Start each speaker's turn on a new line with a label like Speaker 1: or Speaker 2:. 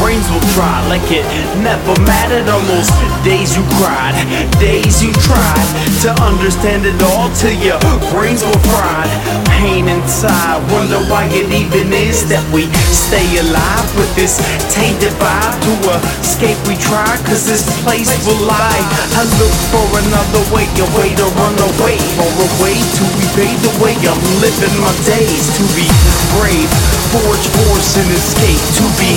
Speaker 1: brains will try like it never mattered. Almost days you cried, days you tried to understand it all till your brains were fried. Pain inside, wonder why it even is that we stay alive with this tainted vibe. To escape, we try, cause this place will lie. I look for another way, a way to run away, or a way to evade the way I'm living my days. To be brave, forge force and escape. To be